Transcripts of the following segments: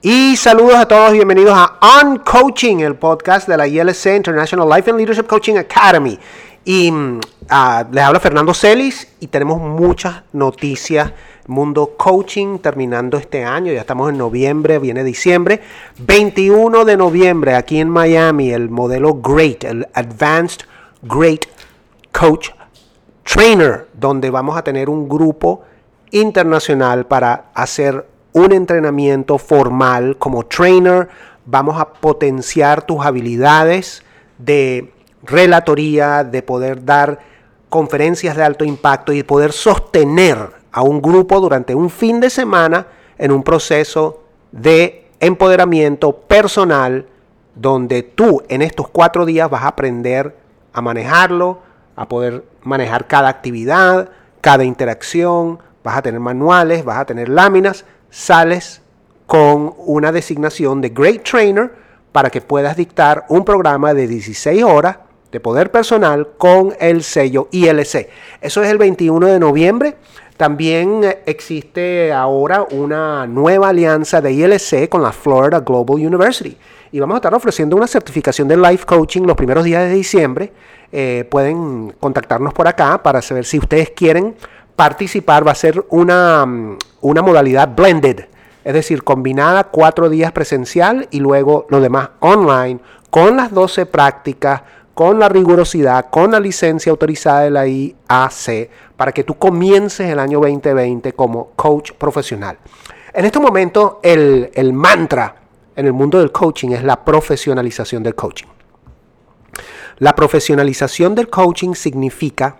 Y saludos a todos, bienvenidos a On Coaching, el podcast de la ILC International Life and Leadership Coaching Academy. Y uh, les habla Fernando Celis y tenemos muchas noticias. Mundo Coaching terminando este año, ya estamos en noviembre, viene diciembre. 21 de noviembre aquí en Miami, el modelo GREAT, el Advanced Great Coach Trainer, donde vamos a tener un grupo internacional para hacer un entrenamiento formal como trainer. Vamos a potenciar tus habilidades de relatoría, de poder dar conferencias de alto impacto y poder sostener a un grupo durante un fin de semana en un proceso de empoderamiento personal donde tú en estos cuatro días vas a aprender a manejarlo, a poder manejar cada actividad, cada interacción, vas a tener manuales, vas a tener láminas, sales con una designación de Great Trainer para que puedas dictar un programa de 16 horas de poder personal con el sello ILC. Eso es el 21 de noviembre. También existe ahora una nueva alianza de ILC con la Florida Global University. Y vamos a estar ofreciendo una certificación de Life Coaching los primeros días de diciembre. Eh, pueden contactarnos por acá para saber si ustedes quieren participar. Va a ser una, una modalidad blended, es decir, combinada cuatro días presencial y luego lo demás online, con las 12 prácticas, con la rigurosidad, con la licencia autorizada de la IAC, para que tú comiences el año 2020 como coach profesional. En este momento, el, el mantra en el mundo del coaching es la profesionalización del coaching. La profesionalización del coaching significa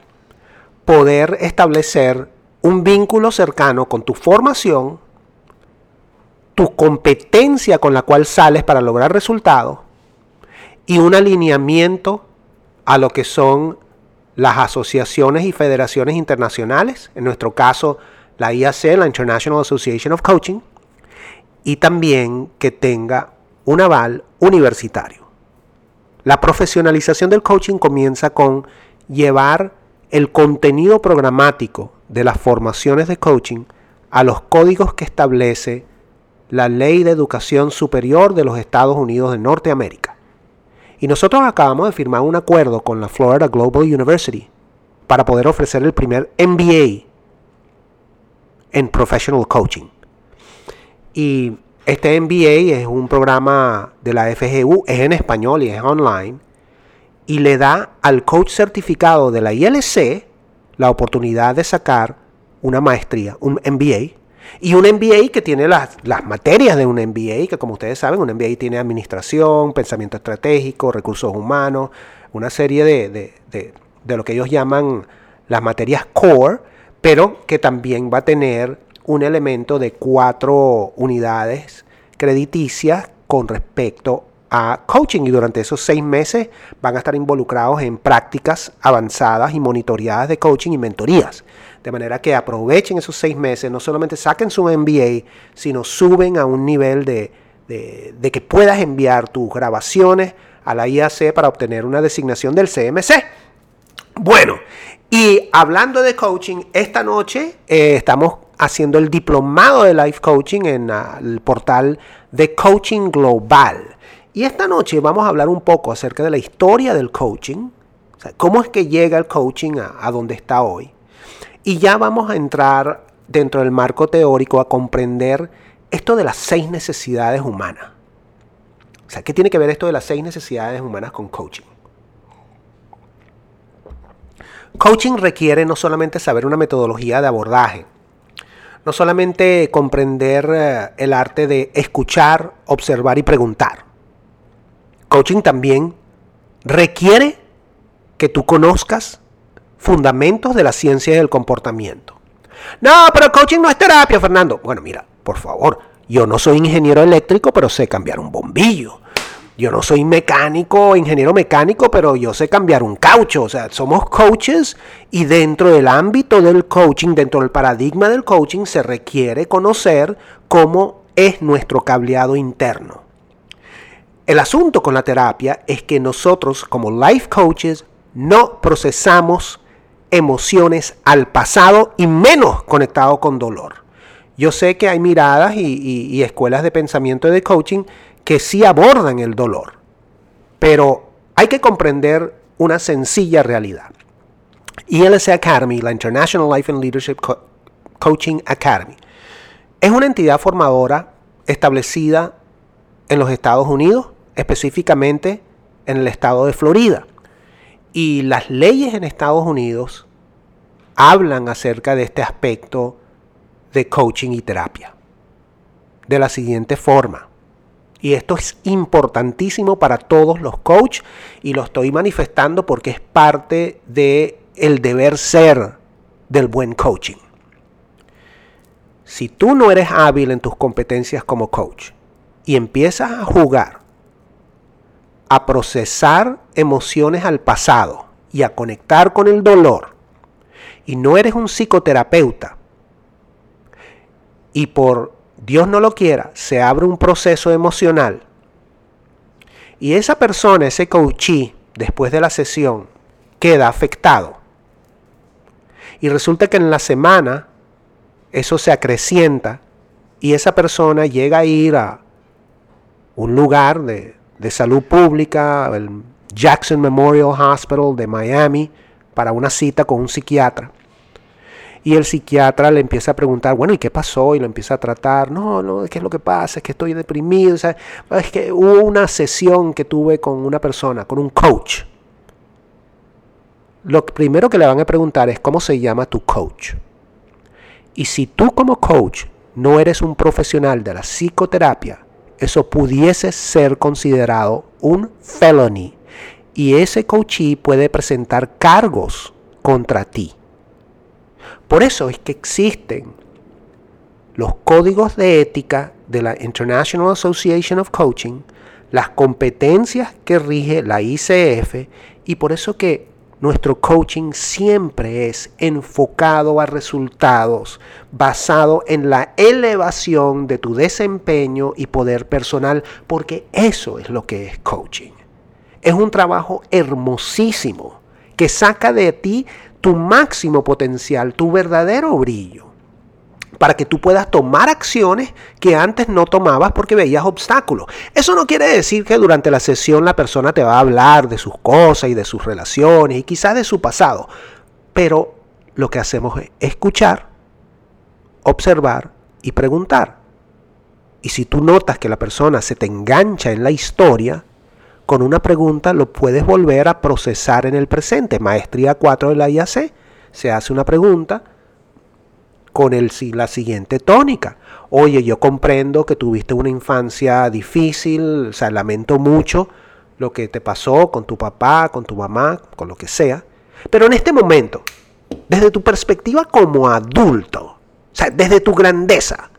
poder establecer un vínculo cercano con tu formación, tu competencia con la cual sales para lograr resultados y un alineamiento a lo que son las asociaciones y federaciones internacionales, en nuestro caso la IAC, la International Association of Coaching, y también que tenga un aval universitario. La profesionalización del coaching comienza con llevar el contenido programático de las formaciones de coaching a los códigos que establece la Ley de Educación Superior de los Estados Unidos de Norteamérica. Y nosotros acabamos de firmar un acuerdo con la Florida Global University para poder ofrecer el primer MBA en Professional Coaching. Y este MBA es un programa de la FGU, es en español y es online, y le da al coach certificado de la ILC la oportunidad de sacar una maestría, un MBA, y un MBA que tiene las, materias de un MBA, que como ustedes saben, un MBA tiene administración, pensamiento estratégico, recursos humanos, una serie de, de lo que ellos llaman las materias core, pero que también va a tener un elemento de cuatro unidades crediticias con respecto a coaching y durante esos seis meses van a estar involucrados en prácticas avanzadas y monitoreadas de coaching y mentorías. De manera que aprovechen esos seis meses, no solamente saquen su MBA, sino suben a un nivel de, de, que puedas enviar tus grabaciones a la IAC para obtener una designación del CMC. Bueno, y hablando de coaching, esta noche eh, estamos haciendo el diplomado de Life Coaching en el portal de Coaching Global. Y esta noche vamos a hablar un poco acerca de la historia del coaching, cómo es que llega el coaching a, donde está hoy. Y ya vamos a entrar dentro del marco teórico a comprender esto de las seis necesidades humanas. O sea, ¿qué tiene que ver esto de las seis necesidades humanas con coaching? Coaching requiere no solamente saber una metodología de abordaje, no solamente comprender eh, el arte de escuchar, observar y preguntar coaching también requiere que tú conozcas fundamentos de la ciencia del comportamiento. No, pero coaching no es terapia, Fernando. Bueno, mira, por favor, yo no soy ingeniero eléctrico, pero sé cambiar un bombillo. yo no soy mecánico, ingeniero mecánico, pero yo sé cambiar un caucho. O sea, somos coaches y dentro del ámbito del coaching, dentro del paradigma del coaching, se requiere conocer cómo es nuestro cableado interno. El asunto con la terapia es que nosotros como life coaches no procesamos emociones al pasado y menos conectado con dolor. Yo sé que hay miradas y, escuelas de pensamiento y de coaching que sí abordan el dolor, pero hay que comprender una sencilla realidad. ILC Academy, la International Life and Leadership Coaching Academy, es una entidad formadora establecida en los Estados Unidos, específicamente en el estado de Florida. Y las leyes en Estados Unidos hablan acerca de este aspecto de coaching y terapia. De la siguiente forma. Y esto es importantísimo para todos los coaches y lo estoy manifestando porque es parte de el deber ser del buen coaching. Si tú no eres hábil en tus competencias como coach y empiezas a jugar, a procesar emociones al pasado y a conectar con el dolor, y no eres un psicoterapeuta, y por Dios no lo quiera, se abre un proceso emocional, y esa persona, ese coachee, después de la sesión, queda afectado, y resulta que en la semana eso se acrecienta y esa persona llega a ir a un lugar de, de salud pública, el Jackson Memorial Hospital de Miami, para una cita con un psiquiatra. Y el psiquiatra le empieza a preguntar, bueno, ¿y qué pasó? Y lo empieza a tratar. No, no, ¿qué es lo que pasa? Es que estoy deprimido. es que hubo una sesión que tuve con una persona, con un coach. Lo primero que le van a preguntar es, ¿cómo se llama tu coach? Y si tú como coach no eres un profesional de la psicoterapia, eso pudiese ser considerado un felony. Y ese coachee puede presentar cargos contra ti. Por eso es que existen los códigos de ética de la International Association of Coaching, las competencias que rige la ICF y por eso que nuestro coaching siempre es enfocado a resultados, basado en la elevación de tu desempeño y poder personal, porque eso es lo que es coaching. Es un trabajo hermosísimo que saca de ti tu máximo potencial, tu verdadero brillo, para que tú puedas tomar acciones que antes no tomabas porque veías obstáculos. Eso no quiere decir que durante la sesión la persona te va a hablar de sus cosas y de sus relaciones y quizás de su pasado, pero lo que hacemos es escuchar, observar y preguntar. Y si tú notas que la persona se te engancha en la historia, con una pregunta lo puedes volver a procesar en el presente. Maestría 4 de la IAC. Se hace una pregunta con el, la siguiente tónica. Oye, yo comprendo que tuviste una infancia difícil, o sea, lamento mucho lo que te pasó con tu papá, con tu mamá, con lo que sea. Pero en este momento, desde tu perspectiva como adulto, o sea, desde tu grandeza,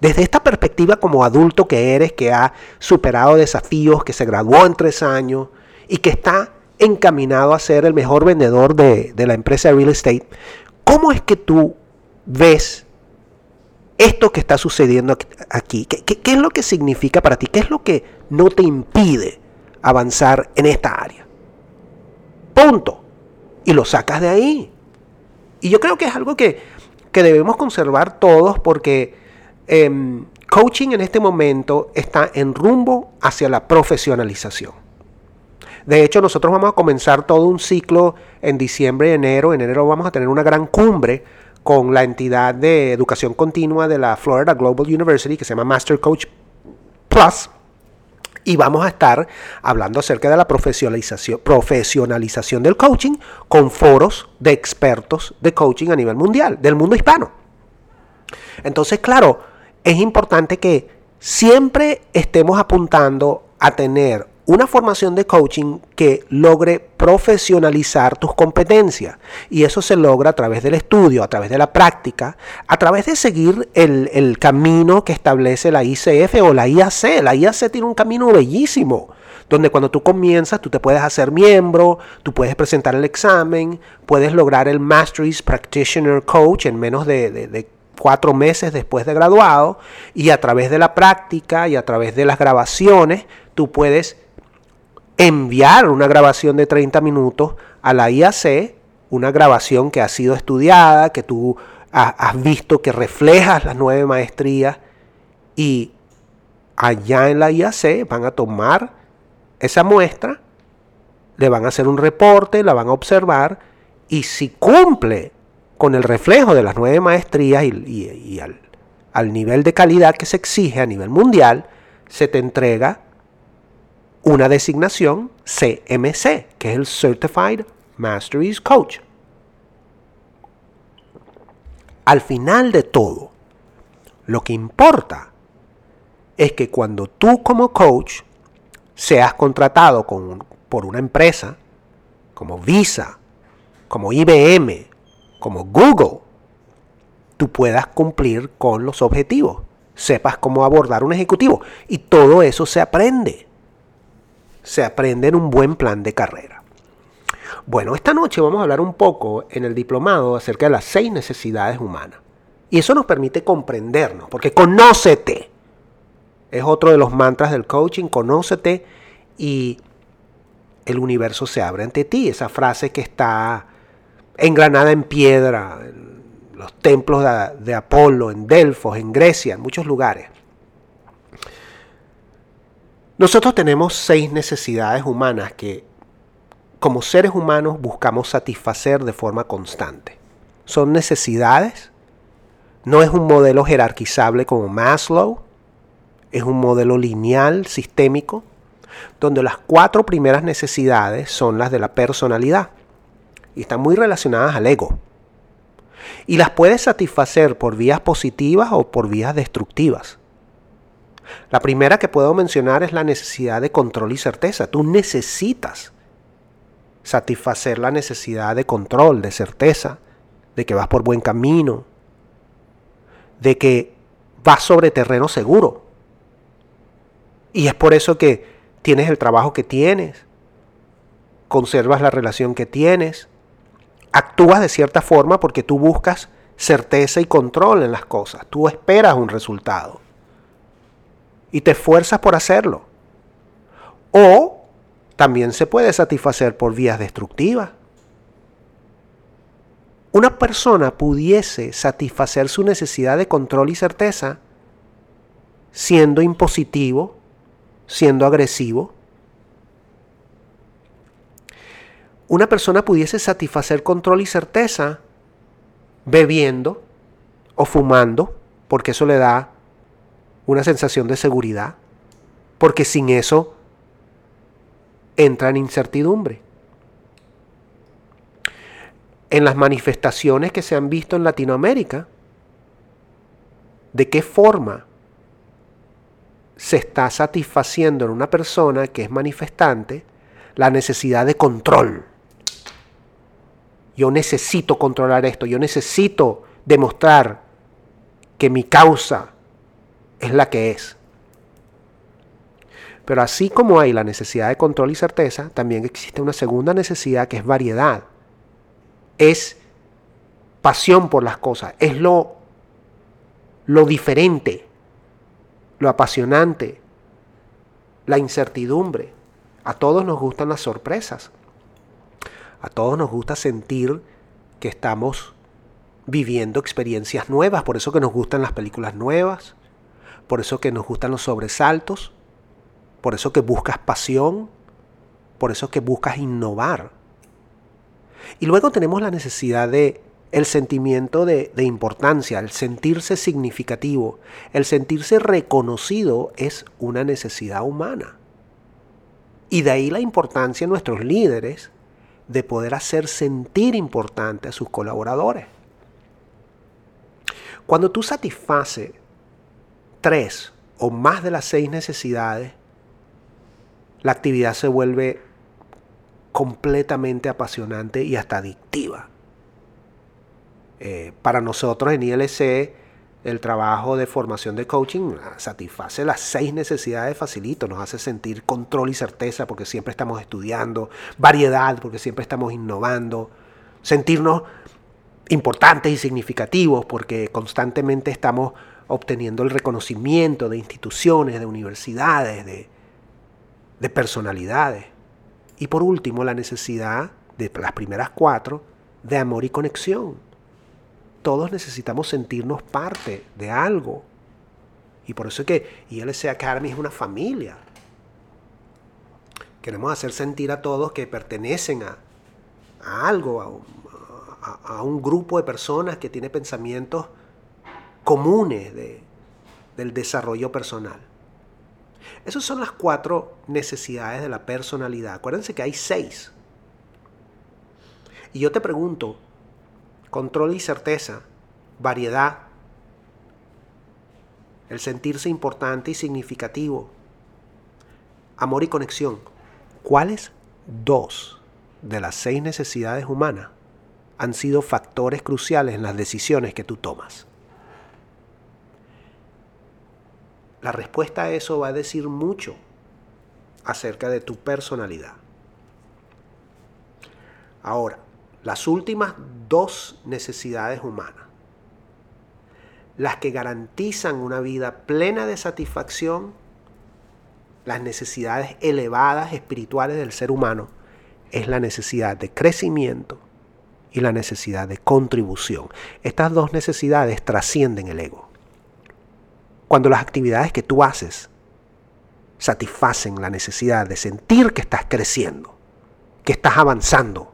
desde esta perspectiva como adulto que eres, que ha superado desafíos, que se graduó en tres años y que está encaminado a ser el mejor vendedor de, la empresa de real estate, ¿cómo es que tú ves esto que está sucediendo aquí? ¿Qué, qué es lo que significa para ti? ¿Qué es lo que no te impide avanzar en esta área? Punto. Y lo sacas de ahí. Y yo creo que es algo que, que debemos conservar todos porque Em, coaching en este momento está en rumbo hacia la profesionalización. De hecho, nosotros vamos a comenzar todo un ciclo en diciembre y enero. En enero vamos a tener una gran cumbre con la entidad de educación continua de la Florida Global University que se llama Master Coach Plus. Y vamos a estar hablando acerca de la profesionalización, profesionalización del coaching con foros de expertos de coaching a nivel mundial, del mundo hispano. Entonces, claro, es importante que siempre estemos apuntando a tener una formación de coaching que logre profesionalizar tus competencias. Y eso se logra a través del estudio, a través de la práctica, a través de seguir el, camino que establece la ICF o la IAC. La IAC tiene un camino bellísimo, donde cuando tú comienzas tú te puedes hacer miembro, tú puedes presentar el examen, puedes lograr el Masteries Practitioner Coach en menos de, de cuatro meses después de graduado y a través de la práctica y a través de las grabaciones tú puedes enviar una grabación de 30 minutos a la IAC, una grabación que ha sido estudiada, que tú has visto que reflejas las nueve maestrías y allá en la IAC van a tomar esa muestra, le van a hacer un reporte, la van a observar y si cumple con el reflejo de las nueve maestrías y, al, al nivel de calidad que se exige a nivel mundial, se te entrega una designación CMC, que es el Certified Masteries Coach. Al final de todo, lo que importa es que cuando tú como coach seas contratado por una empresa como Visa, como IBM, como Google, tú puedas cumplir con los objetivos, sepas cómo abordar un ejecutivo y todo eso se aprende se aprende en un buen plan de carrera. Bueno, esta noche vamos a hablar un poco en el diplomado acerca de las seis necesidades humanas. Y eso nos permite comprendernos, porque conócete. Es otro de los mantras del coaching, conócete y el universo se abre ante ti. Esa frase que está engranada en piedra, en los templos de, de Apolo, en Delfos, en Grecia, en muchos lugares. Nosotros tenemos seis necesidades humanas que como seres humanos buscamos satisfacer de forma constante. Son necesidades, no es un modelo jerarquizable como Maslow, es un modelo lineal, sistémico, donde las cuatro primeras necesidades son las de la personalidad y están muy relacionadas al ego. Y las puedes satisfacer por vías positivas o por vías destructivas. La primera que puedo mencionar es la necesidad de control y certeza. Tú necesitas satisfacer la necesidad de control, de certeza, de que vas por buen camino, de que vas sobre terreno seguro. Y es por eso que tienes el trabajo que tienes, conservas la relación que tienes, actúas de cierta forma porque tú buscas certeza y control en las cosas, tú esperas un resultado y te esfuerzas por hacerlo. O también se puede satisfacer por vías destructivas. Una persona pudiese satisfacer su necesidad de control y certeza siendo impositivo, siendo agresivo. Una persona pudiese satisfacer control y certeza bebiendo o fumando, porque eso le da una sensación de seguridad, porque sin eso entra en incertidumbre. En las manifestaciones que se han visto en Latinoamérica, ¿de qué forma se está satisfaciendo en una persona que es manifestante la necesidad de control? Yo necesito controlar esto, yo necesito demostrar que mi causa es la que es. Pero así como hay la necesidad de control y certeza, también existe una segunda necesidad que es variedad. Es pasión por las cosas, es lo, lo diferente, lo apasionante, la incertidumbre. A todos nos gustan las sorpresas. A todos nos gusta sentir que estamos viviendo experiencias nuevas, por eso que nos gustan las películas nuevas, por eso que nos gustan los sobresaltos, por eso que buscas pasión, por eso que buscas innovar. Y luego tenemos la necesidad de el sentimiento de, de, importancia, el sentirse significativo, el sentirse reconocido es una necesidad humana. Y de ahí la importancia de nuestros líderes de poder hacer sentir importante a sus colaboradores. Cuando tú satisfaces tres o más de las seis necesidades, la actividad se vuelve completamente apasionante y hasta adictiva. Eh, para nosotros en ILC, el trabajo de formación de coaching satisface las seis necesidades facilito, nos hace sentir control y certeza porque siempre estamos estudiando, variedad porque siempre estamos innovando, sentirnos importantes y significativos porque constantemente estamos obteniendo el reconocimiento de instituciones, de universidades, de, de personalidades. Y por último, la necesidad de las primeras cuatro de amor y conexión. Todos necesitamos sentirnos parte de algo. Y por eso es que ILC Academy es una familia. Queremos hacer sentir a todos que pertenecen a, algo, a un, grupo de personas que tiene pensamientos comunes del desarrollo personal. Esas son las cuatro necesidades de la personalidad. Acuérdense que hay seis. Y yo te pregunto, control y certeza, variedad, el sentirse importante y significativo, amor y conexión. ¿Cuáles dos de las seis necesidades humanas han sido factores cruciales en las decisiones que tú tomas? La respuesta a eso va a decir mucho acerca de tu personalidad. Ahora, las últimas dos necesidades humanas, las que garantizan una vida plena de satisfacción, las necesidades elevadas espirituales del ser humano, es la necesidad de crecimiento y la necesidad de contribución. Estas dos necesidades trascienden el ego. Cuando las actividades que tú haces satisfacen la necesidad de sentir que estás creciendo, que estás avanzando,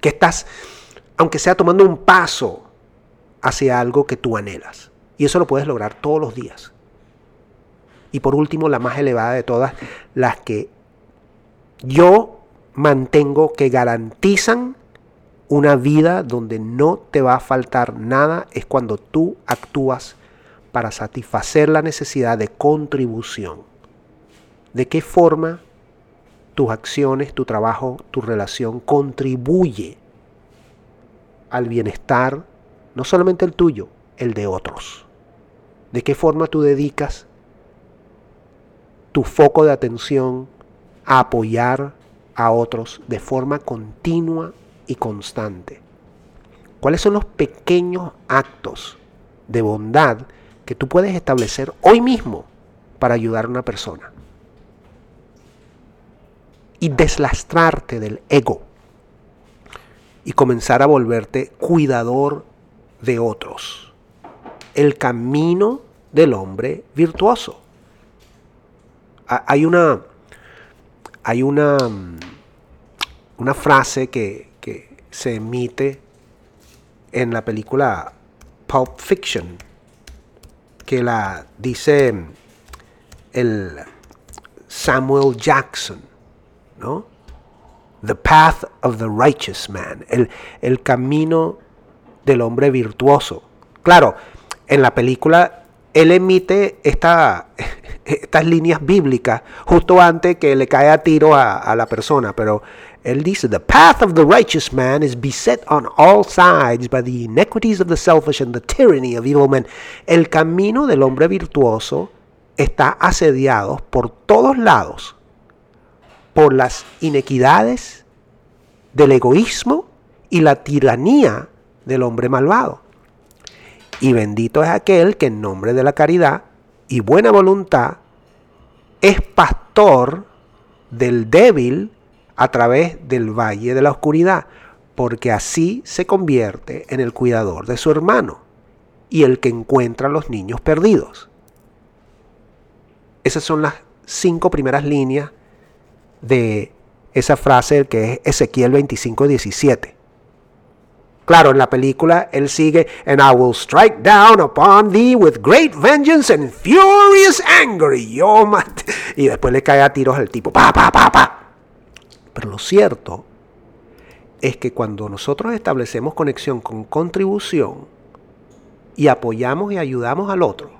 que estás, aunque sea tomando un paso hacia algo que tú anhelas. Y eso lo puedes lograr todos los días. Y por último, la más elevada de todas, las que yo mantengo que garantizan una vida donde no te va a faltar nada, es cuando tú actúas para satisfacer la necesidad de contribución. ¿De qué forma tus acciones, tu trabajo, tu relación contribuye al bienestar, no solamente el tuyo, el de otros? ¿De qué forma tú dedicas tu foco de atención a apoyar a otros de forma continua y constante? ¿Cuáles son los pequeños actos de bondad que tú puedes establecer hoy mismo para ayudar a una persona. Y deslastrarte del ego. Y comenzar a volverte cuidador de otros. El camino del hombre virtuoso. Hay una, hay una, una frase que, que se emite en la película Pulp Fiction que la dice el Samuel Jackson, ¿no? The path of the righteous man, el, el camino del hombre virtuoso. Claro, en la película él emite esta, estas líneas bíblicas justo antes que le cae a tiro a, a la persona, pero él dice, The path of the righteous man is beset on all sides by the iniquities of the selfish and the tyranny of evil men. El camino del hombre virtuoso está asediado por todos lados por las inequidades del egoísmo y la tiranía del hombre malvado. Y bendito es aquel que en nombre de la caridad y buena voluntad es pastor del débil a través del valle de la oscuridad, porque así se convierte en el cuidador de su hermano y el que encuentra a los niños perdidos. Esas son las cinco primeras líneas de esa frase que es Ezequiel 25, 17. Claro, en la película él sigue, and I will strike down upon thee with great vengeance and furious anger. Y, y después le cae a tiros al tipo, pa, pa, pa, pa. Pero lo cierto es que cuando nosotros establecemos conexión con contribución y apoyamos y ayudamos al otro,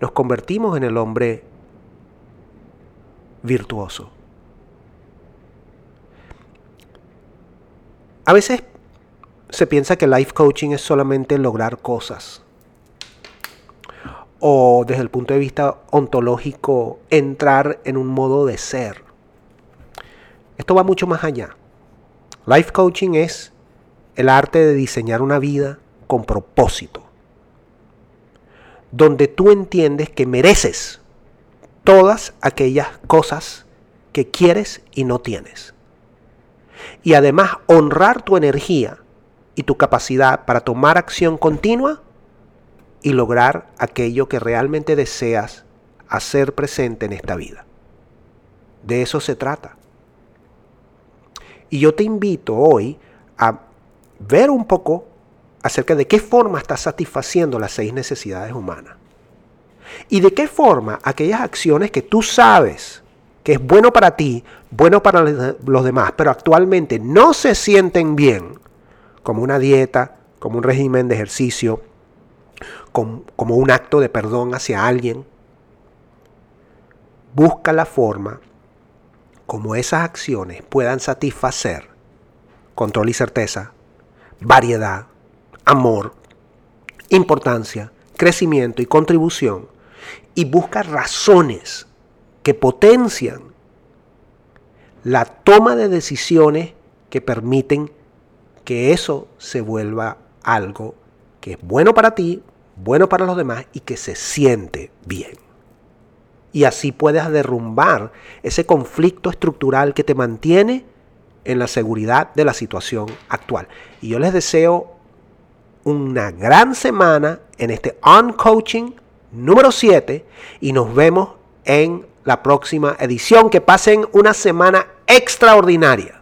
nos convertimos en el hombre virtuoso. A veces se piensa que life coaching es solamente lograr cosas. O desde el punto de vista ontológico, entrar en un modo de ser. Esto va mucho más allá. Life coaching es el arte de diseñar una vida con propósito. Donde tú entiendes que mereces todas aquellas cosas que quieres y no tienes. Y además honrar tu energía y tu capacidad para tomar acción continua y lograr aquello que realmente deseas hacer presente en esta vida. De eso se trata. Y yo te invito hoy a ver un poco acerca de qué forma estás satisfaciendo las seis necesidades humanas. Y de qué forma aquellas acciones que tú sabes que es bueno para ti, bueno para los demás, pero actualmente no se sienten bien, como una dieta, como un régimen de ejercicio, como un acto de perdón hacia alguien, busca la forma como esas acciones puedan satisfacer control y certeza, variedad, amor, importancia, crecimiento y contribución y busca razones que potencian la toma de decisiones que permiten que eso se vuelva algo que es bueno para ti, bueno para los demás y que se siente bien. Y así puedes derrumbar ese conflicto estructural que te mantiene en la seguridad de la situación actual. Y yo les deseo una gran semana en este On Coaching número 7 y nos vemos en la próxima edición. Que pasen una semana extraordinaria.